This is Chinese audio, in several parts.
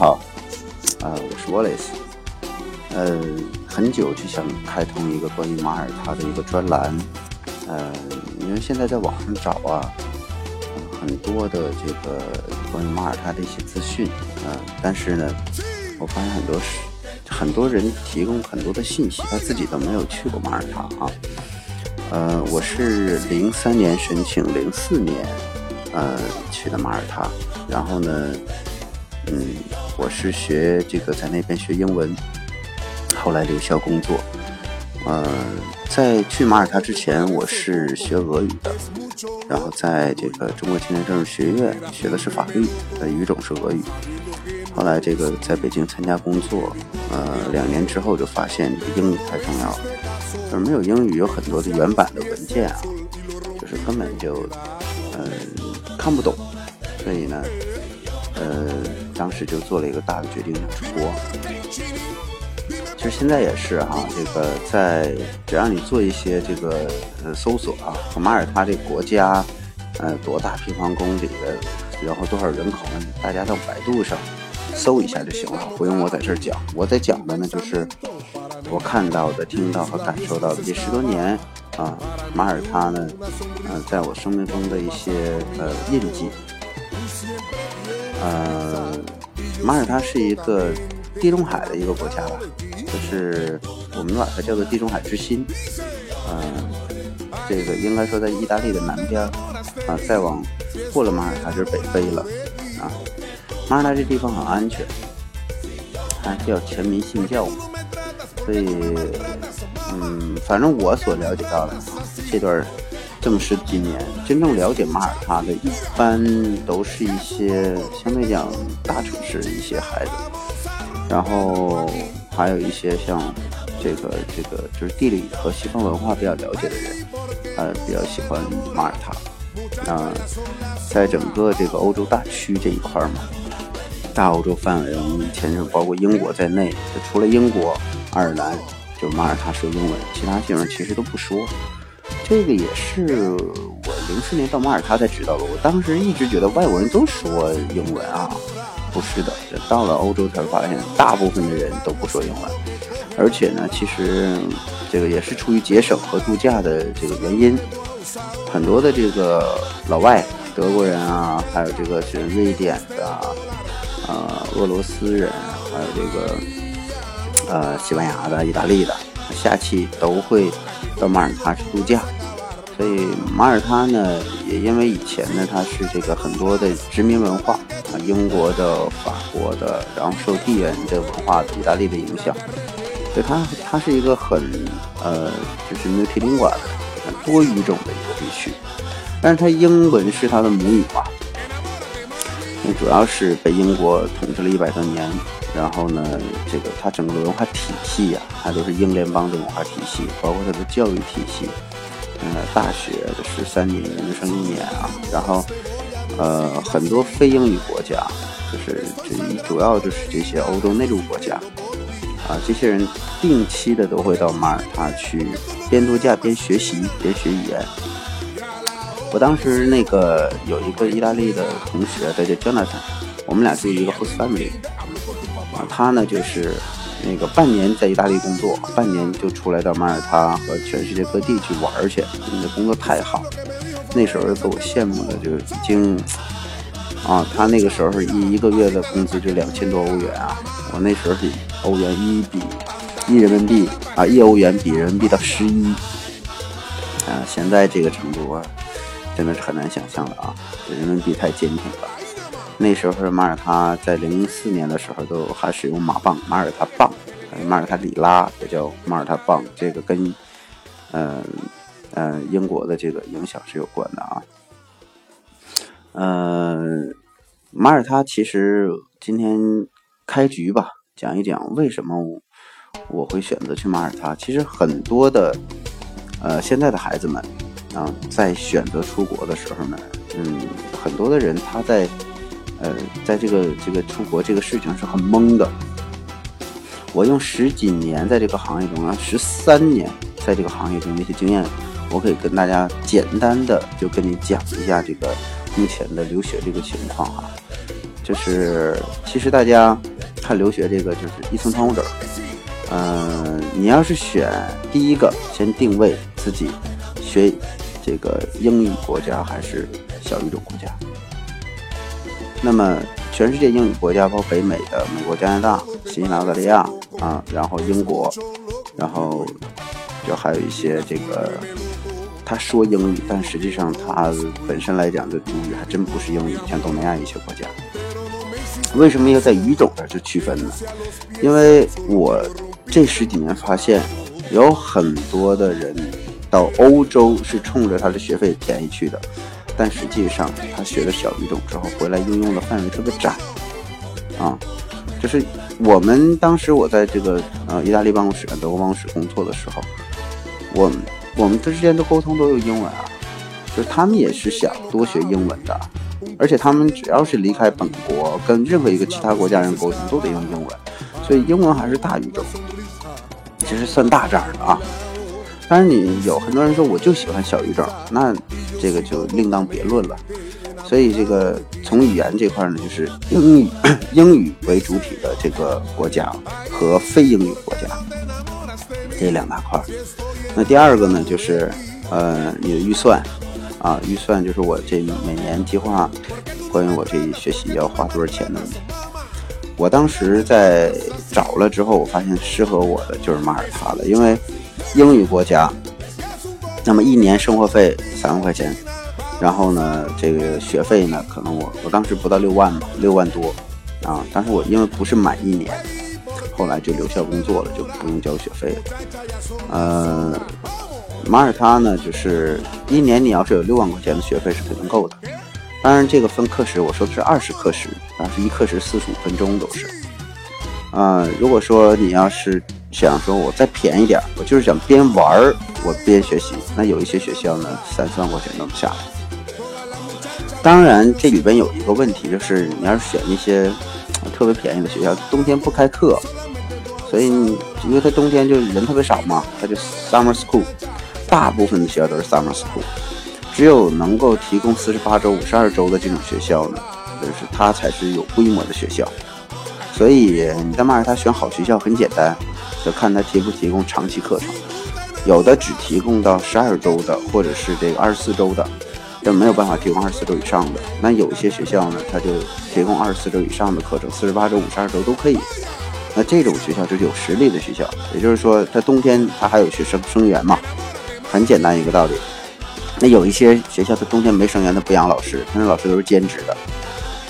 好，呃，我是 Wallace，呃，很久就想开通一个关于马耳他的一个专栏，呃，因为现在在网上找啊，很多的这个关于马耳他的一些资讯，啊，但是呢，我发现很多是很多人提供很多的信息，他自己都没有去过马耳他啊，呃，我是零三年申请，零四年呃去的马耳他，然后呢。嗯，我是学这个在那边学英文，后来留校工作。呃，在去马耳他之前，我是学俄语的，然后在这个中国青年政治学院学的是法律，呃，语种是俄语。后来这个在北京参加工作，呃，两年之后就发现英语太重要了，就是没有英语，有很多的原版的文件啊，就是根本就嗯看不懂，所以呢。呃，当时就做了一个大的决定，想出国。其实现在也是哈，这个在只要你做一些这个呃搜索啊，马耳他这个国家，呃多大平方公里的，然后多少人口呢？大家到百度上搜一下就行了，不用我在这儿讲。我在讲的呢，就是我看到的、听到和感受到的这十多年啊，马耳他呢，呃，在我生命中的一些呃印记。呃，马耳他是一个地中海的一个国家吧，就是我们把它叫做地中海之心。嗯，这个应该说在意大利的南边啊，再往过了马耳他就是北非了啊。马耳他这地方很安全，还叫全民信教，所以嗯，反正我所了解到的这段。这么十几年，真正了解马耳他的，一般都是一些相对讲大城市的一些孩子，然后还有一些像这个这个就是地理和西方文化比较了解的人，呃，比较喜欢马耳他。那在整个这个欧洲大区这一块嘛，大欧洲范围，我们以前就包括英国在内，就除了英国、爱尔兰，就马耳他说英文，其他地方其实都不说。这个也是我零四年到马耳他才知道的。我当时一直觉得外国人都说英文啊，不是的。到了欧洲才发现，大部分的人都不说英文。而且呢，其实这个也是出于节省和度假的这个原因，很多的这个老外，德国人啊，还有这个是瑞典的，呃，俄罗斯人，还有这个呃西班牙的、意大利的，下期都会到马耳他去度假。所以马耳他呢，也因为以前呢，它是这个很多的殖民文化啊，英国的、法国的，然后受地缘的文化意大利的影响，所以它它是一个很呃，就是 multilingual 多语种的一个地区。但是它英文是它的母语嘛，那主要是被英国统治了一百多年，然后呢，这个它整个文化体系呀，它都是英联邦的文化体系，包括它的教育体系。呃，大学是三年，研究生一年啊，然后，呃，很多非英语国家，就是这主要就是这些欧洲内陆国家，啊，这些人定期的都会到马耳他去边度假边学习边学语言。我当时那个有一个意大利的同学，他叫 Jonathan，我们俩是一个 host family，他呢就是。那个半年在意大利工作，半年就出来到马耳他和全世界各地去玩去。你的工作太好，那时候给我羡慕的就已经 啊，他那个时候一一个月的工资就两千多欧元啊，我那时候是欧元一比一人民币啊，一欧元比人民币到十一啊，现在这个程度啊，真的是很难想象的啊，人民币太坚挺了。那时候马耳他在零四年的时候都还使用马棒，马耳他棒，马耳他里拉也叫马耳他棒，这个跟，嗯嗯英国的这个影响是有关的啊。嗯，马耳他其实今天开局吧，讲一讲为什么我会选择去马耳他。其实很多的呃现在的孩子们啊，在选择出国的时候呢，嗯，很多的人他在。呃，在这个这个出国这个事情是很懵的。我用十几年在这个行业中啊，十三年在这个行业中的一些经验，我可以跟大家简单的就跟你讲一下这个目前的留学这个情况哈。就是其实大家看留学这个就是一层窗户纸。嗯，你要是选第一个，先定位自己学这个英语国家还是小语种国家。那么全世界英语国家，包括北美的美国、加拿大、新西兰、澳大利亚啊，然后英国，然后就还有一些这个。他说英语，但实际上他本身来讲的主语还真不是英语，像东南亚一些国家。为什么要在语种上去区分呢？因为我这十几年发现，有很多的人到欧洲是冲着他的学费便宜去的，但实际上他学了小语种之后回来应用的范围特别窄啊。就是我们当时我在这个呃意大利办公室、德国办公室工作的时候，我。我们之间的沟通都有英文啊，就是他们也是想多学英文的，而且他们只要是离开本国，跟任何一个其他国家人沟通都得用英文，所以英文还是大语种，其实算大账的啊。但是你有很多人说我就喜欢小语种，那这个就另当别论了。所以这个从语言这块呢，就是英语 英语为主体的这个国家和非英语国家这两大块。那第二个呢，就是呃，你的预算啊，预算就是我这每年计划关于我这学习要花多少钱的问题。我当时在找了之后，我发现适合我的就是马耳他了，因为英语国家，那么一年生活费三万块钱，然后呢，这个学费呢，可能我我当时不到六万吧，六万多啊，但是我因为不是满一年。后来就留校工作了，就不用交学费了。呃，马耳他呢，就是一年你要是有六万块钱的学费是肯定够的。当然这个分课时，我说的是二十课时，啊，是一课时四十五分钟都是。啊，如果说你要是想说我再便宜点，我就是想边玩儿我边学习，那有一些学校呢，三四万块钱都能下来。当然这里边有一个问题，就是你要是选一些特别便宜的学校，冬天不开课。所以，因为它冬天就人特别少嘛，它就 summer school，大部分的学校都是 summer school，只有能够提供四十八周、五十二周的这种学校呢，就是它才是有规模的学校。所以你在马耳他选好学校很简单，要看他提不提供长期课程，有的只提供到十二周的，或者是这个二十四周的，但没有办法提供二十四周以上的。那有一些学校呢，它就提供二十四周以上的课程，四十八周、五十二周都可以。那这种学校就是有实力的学校，也就是说，它冬天它还有学生生源嘛，很简单一个道理。那有一些学校它冬天没生源，它不养老师，那老师都是兼职的；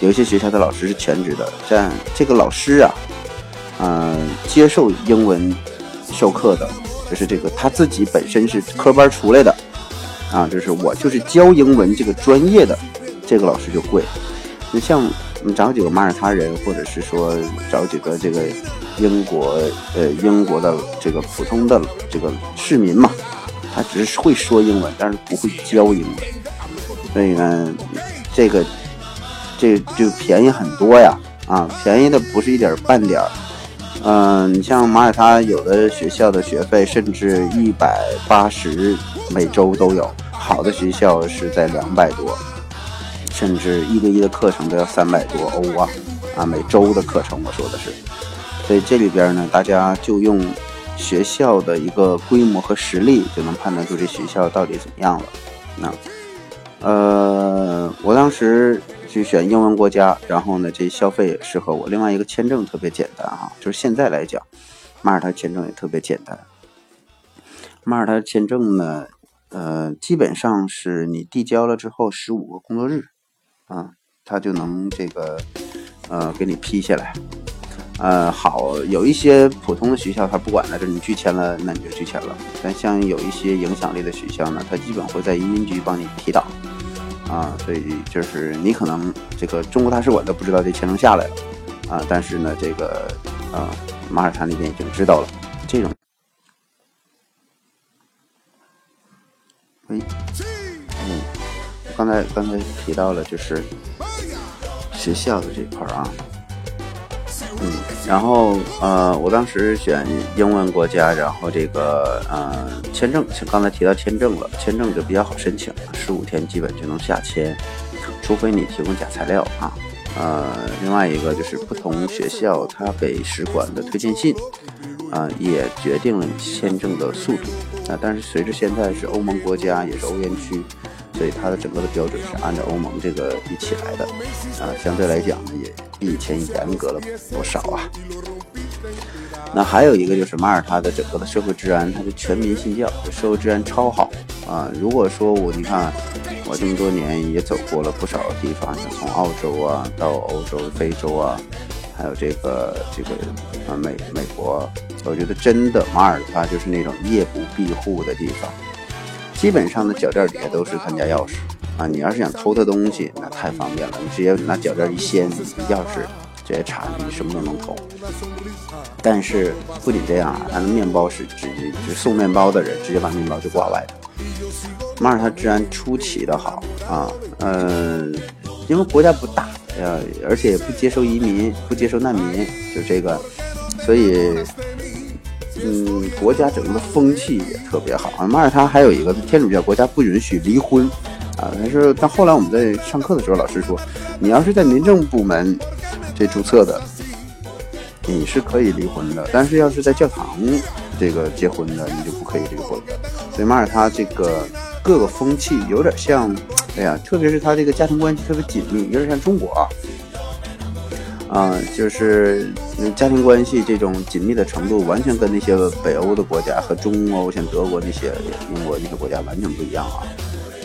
有一些学校的老师是全职的。像这个老师啊，嗯，接受英文授课的，就是这个他自己本身是科班出来的啊，就是我就是教英文这个专业的，这个老师就贵。你像。你找几个马耳他人，或者是说找几个这个英国呃英国的这个普通的这个市民嘛，他只是会说英文，但是不会教英文，所以呢，这个这就便宜很多呀啊，便宜的不是一点半点儿。嗯，你像马耳他有的学校的学费甚至一百八十每周都有，好的学校是在两百多。甚至一对一的课程都要三百多欧啊！啊，每周的课程我说的是，所以这里边呢，大家就用学校的一个规模和实力，就能判断出这学校到底怎么样了。那，呃，我当时去选英文国家，然后呢，这消费也适合我。另外一个签证特别简单哈，就是现在来讲，马耳他签证也特别简单。马耳他签证呢，呃，基本上是你递交了之后十五个工作日。啊，他就能这个，呃，给你批下来。呃，好，有一些普通的学校他不管了，这你拒签了，那你就拒签了。但像有一些影响力的学校呢，他基本会在移民局帮你提档。啊，所以就是你可能这个中国大使馆都不知道这签证下来了，啊，但是呢，这个啊，马耳他那边已经知道了。这种，喂。刚才刚才提到了，就是学校的这块儿啊，嗯，然后呃，我当时选英文国家，然后这个呃签证，刚才提到签证了，签证就比较好申请，十五天基本就能下签，除非你提供假材料啊，呃，另外一个就是不同学校它给使馆的推荐信，啊，也决定了你签证的速度啊。但是随着现在是欧盟国家，也是欧元区，所以它的整个的标准是按照欧盟这个一起来的，啊，相对来讲呢，也比以前严格了不少啊。那还有一个就是马耳他的整个的社会治安，它是全民信教，社会治安超好啊。如果说我你看我这么多年也走过了不少地方，从澳洲啊到欧洲、非洲啊，还有这个这个啊美美国，我觉得真的马耳他就是那种夜不闭户的地方，基本上的脚垫底下都是他家钥匙啊。你要是想偷他东西，那太方便了，你直接拿脚垫一掀，钥匙直接插进去，什么都能偷。但是不仅这样啊，他的面包是直接就送面包的人直接把面包就挂外头。马耳他治安出奇的好啊，嗯，因为国家不大，呃，而且不接受移民，不接受难民，就这个，所以，嗯，国家整个风气也特别好。马耳他还有一个天主教国家不允许离婚啊，但是但后来我们在上课的时候，老师说，你要是在民政部门这注册的。你是可以离婚的，但是要是在教堂这个结婚的，你就不可以离婚的。所以马耳他这个各个风气有点像，哎呀，特别是他这个家庭关系特别紧密，有点像中国啊，啊，就是家庭关系这种紧密的程度，完全跟那些北欧的国家和中欧像德国那些、英国那些国家完全不一样啊，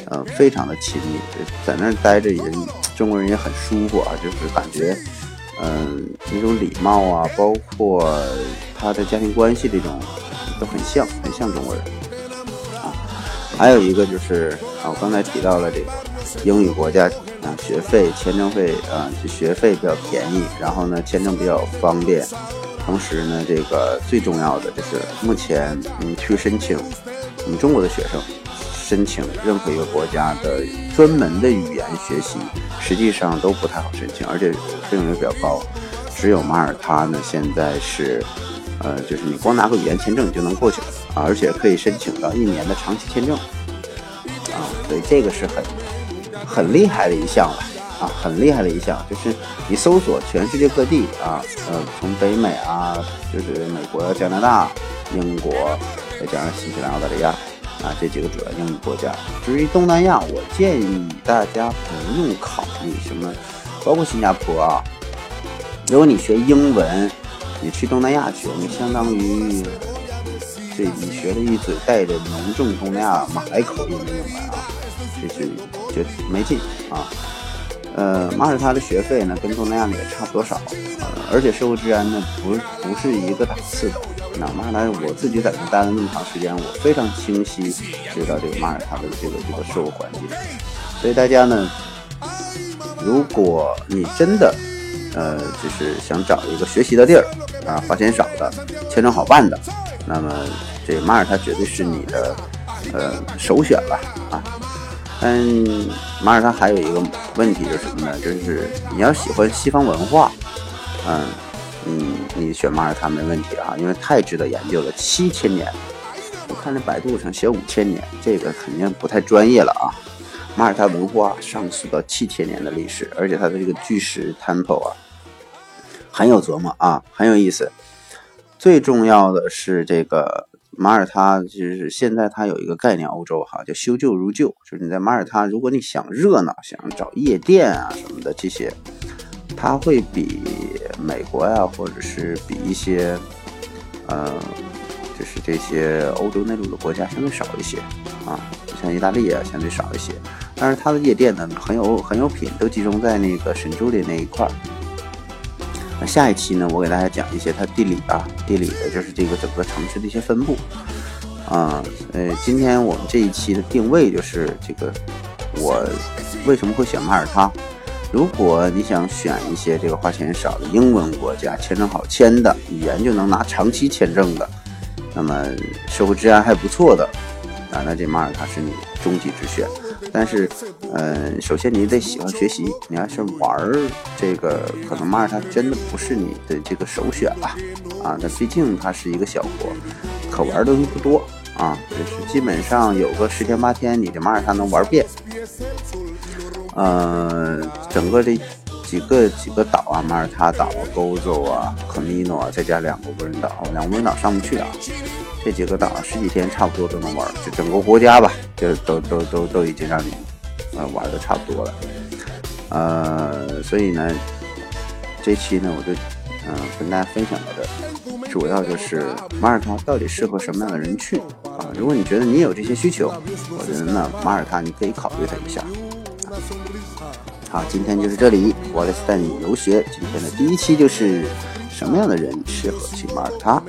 呃，非常的亲密，在那儿待着人，中国人也很舒服啊，就是感觉。嗯，那种礼貌啊，包括他的家庭关系这种，都很像，很像中国人啊。还有一个就是啊，我刚才提到了这个英语国家啊，学费、签证费啊，学费比较便宜，然后呢，签证比较方便，同时呢，这个最重要的就是目前你去申请我们中国的学生。申请任何一个国家的专门的语言学习，实际上都不太好申请，而且费用也比较高。只有马耳他呢，现在是，呃，就是你光拿个语言签证就能过去了啊，而且可以申请到一年的长期签证，所以这个是很很厉害的一项了啊，很厉害的一项，就是你搜索全世界各地啊，呃，从北美啊，就是美国、加拿大、英国，再加上新西兰、澳大利亚。啊，这几个主要英语国家。至于东南亚，我建议大家不用考虑什么，包括新加坡啊。如果你学英文，你去东南亚学，你相当于这你学了一嘴带着浓重东南亚马来口音的英文啊，就是就没劲啊。呃，马耳他的学费呢，跟东南亚的也差不多少，而且社会治安呢，不不是一个档次的。那马耳他，我自己在那待了那么长时间，我非常清晰知道这个马耳他的这个这个社会环境。所以大家呢，如果你真的呃就是想找一个学习的地儿啊，花钱少的，签证好办的，那么这马耳他绝对是你的呃首选了。嗯，马耳他还有一个问题是什么呢？就是你要喜欢西方文化，嗯。嗯，你选马耳他没问题啊，因为太值得研究了，七千年。我看那百度上写五千年，这个肯定不太专业了啊。马耳他文化上溯到七千年的历史，而且它的这个巨石 temple 啊，很有琢磨啊，很有意思。最重要的是这个马耳他，就是现在它有一个概念，欧洲哈叫修旧如旧，就是你在马耳他，如果你想热闹，想找夜店啊什么的这些。它会比美国呀，或者是比一些，呃，就是这些欧洲内陆的国家相对少一些啊，像意大利啊相对少一些。但是它的夜店呢很有很有品，都集中在那个神州的那一块儿。下一期呢，我给大家讲一些它地理啊，地理的就是这个整个城市的一些分布啊。呃，今天我们这一期的定位就是这个，我为什么会选马耳他？如果你想选一些这个花钱少的英文国家，签证好签的，语言就能拿长期签证的，那么社会治安还不错的，啊，那这马耳他是你终极之选。但是，嗯，首先你得喜欢学习，你要是玩儿这个，可能马耳他真的不是你的这个首选吧，啊，那毕竟它是一个小国，可玩的东西不多啊，就是基本上有个十天八天，你这马耳他能玩遍。呃，整个这几个几个岛啊，马耳他岛啊、勾州啊、科米诺啊，再加两个无人岛，两个无人岛上不去啊。这几个岛十几天差不多都能玩，就整个国家吧，就都都都都已经让你呃玩的差不多了。呃，所以呢，这期呢，我就嗯跟大家分享到这儿，主要就是马耳他到底适合什么样的人去啊？如果你觉得你有这些需求，我觉得呢，马耳他你可以考虑它一下。好，今天就是这里，我来带你游学。今天的第一期就是什么样的人适合去马耳他？